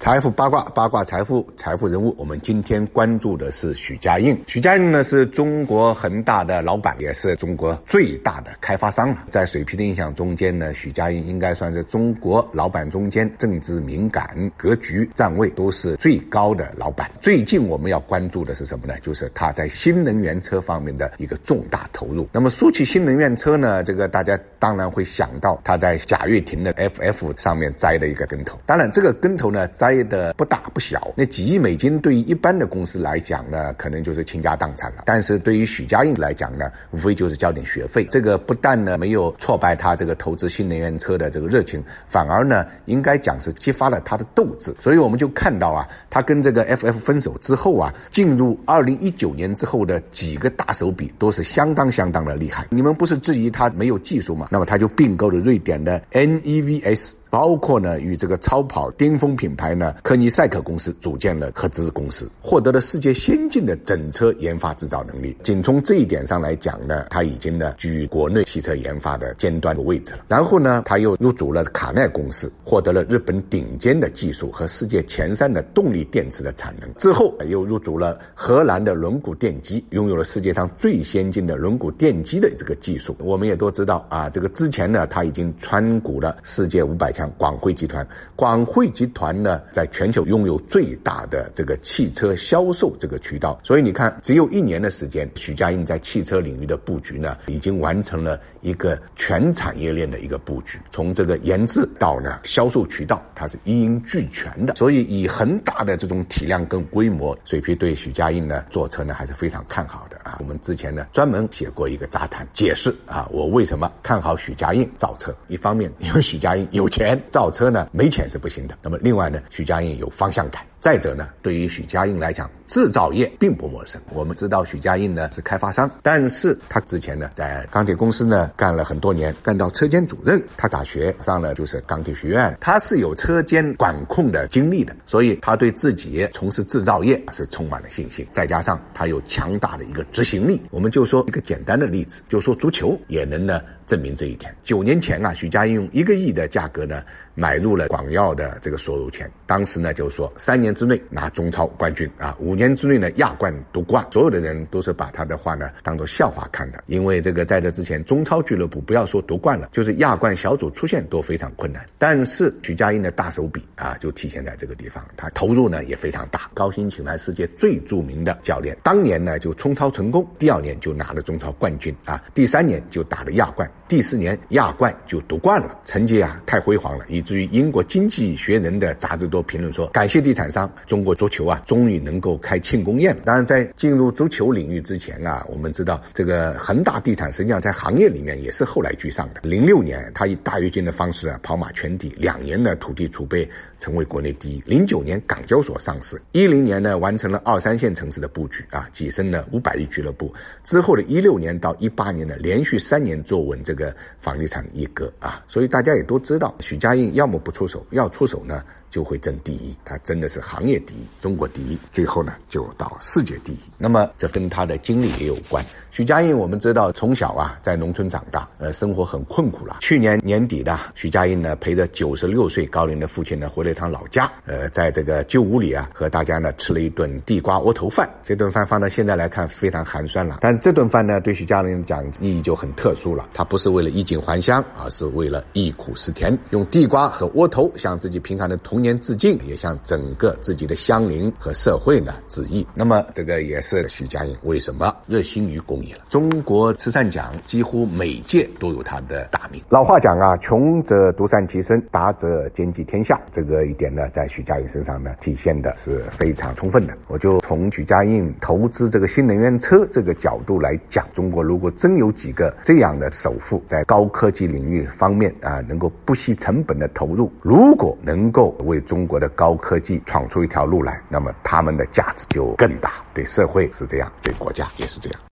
财富八卦，八卦财富，财富人物。我们今天关注的是许家印。许家印呢，是中国恒大的。老板也是中国最大的开发商。在水皮的印象中间呢，许家印应该算是中国老板中间政治敏感、格局站位都是最高的老板。最近我们要关注的是什么呢？就是他在新能源车方面的一个重大投入。那么说起新能源车呢，这个大家当然会想到他在贾跃亭的 FF 上面栽的一个跟头。当然，这个跟头呢栽的不大不小。那几亿美金对于一般的公司来讲呢，可能就是倾家荡产了。但是对于许家印来，讲呢，无非就是交点学费。这个不但呢没有挫败他这个投资新能源车的这个热情，反而呢应该讲是激发了他的斗志。所以我们就看到啊，他跟这个 FF 分手之后啊，进入二零一九年之后的几个大手笔都是相当相当的厉害。你们不是质疑他没有技术吗？那么他就并购了瑞典的 NEVS。包括呢，与这个超跑巅峰品牌呢科尼赛克公司组建了合资公司，获得了世界先进的整车研发制造能力。仅从这一点上来讲呢，它已经呢居国内汽车研发的尖端的位置了。然后呢，他又入主了卡耐公司，获得了日本顶尖的技术和世界前三的动力电池的产能。之后又入主了荷兰的轮毂电机，拥有了世界上最先进的轮毂电机的这个技术。我们也都知道啊，这个之前呢，它已经穿股了世界五百强。广汇集团，广汇集团呢，在全球拥有最大的这个汽车销售这个渠道，所以你看，只有一年的时间，许家印在汽车领域的布局呢，已经完成了一个全产业链的一个布局，从这个研制到呢销售渠道，它是一应俱全的。所以以恒大的这种体量跟规模，水皮对许家印呢做车呢还是非常看好的啊。我们之前呢专门写过一个杂谈，解释啊我为什么看好许家印造车。一方面，因为许家印有钱。造车呢，没钱是不行的。那么另外呢，许家印有方向感。再者呢，对于许家印来讲，制造业并不陌生。我们知道许家印呢是开发商，但是他之前呢在钢铁公司呢干了很多年，干到车间主任。他大学上了就是钢铁学院，他是有车间管控的经历的，所以他对自己从事制造业是充满了信心。再加上他有强大的一个执行力，我们就说一个简单的例子，就说足球也能呢证明这一点。九年前啊，许家印用一个亿的价格呢买入了广药的这个所有权，当时呢就是说三年。之内拿中超冠军啊，五年之内呢亚冠夺冠，所有的人都是把他的话呢当做笑话看的，因为这个在这之前中超俱乐部不要说夺冠了，就是亚冠小组出现都非常困难。但是许家印的大手笔啊，就体现在这个地方，他投入呢也非常大，高薪请来世界最著名的教练，当年呢就冲超成功，第二年就拿了中超冠军啊，第三年就打了亚冠，第四年亚冠就夺冠了，成绩啊太辉煌了，以至于英国经济学人的杂志都评论说，感谢地产商。中国足球啊，终于能够开庆功宴了。当然，在进入足球领域之前啊，我们知道这个恒大地产实际上在行业里面也是后来居上的。零六年，他以大跃进的方式啊，跑马圈地，两年的土地储备成为国内第一。零九年，港交所上市，一零年呢，完成了二三线城市的布局啊，跻身了五百亿俱乐部。之后的一六年到一八年呢，连续三年坐稳这个房地产一哥啊。所以大家也都知道，许家印要么不出手，要出手呢。就会争第一，他真的是行业第一，中国第一，最后呢就到世界第一。那么这跟他的经历也有关。许家印我们知道从小啊在农村长大，呃生活很困苦了。去年年底的许家印呢陪着九十六岁高龄的父亲呢回了一趟老家，呃在这个旧屋里啊和大家呢吃了一顿地瓜窝头饭。这顿饭放到现在来看非常寒酸了，但是这顿饭呢对许家印讲意义就很特殊了。他不是为了衣锦还乡，而是为了忆苦思甜，用地瓜和窝头向自己贫寒的童。年致敬，也向整个自己的乡邻和社会呢致意。那么，这个也是许家印为什么热心于公益了？中国慈善奖几乎每届都有他的大名。老话讲啊，穷则独善其身，达则兼济天下。这个一点呢，在许家印身上呢，体现的是非常充分的。我就从许家印投资这个新能源车这个角度来讲，中国如果真有几个这样的首富，在高科技领域方面啊，能够不惜成本的投入，如果能够。为中国的高科技创出一条路来，那么他们的价值就更大。对社会是这样，对国家也是这样。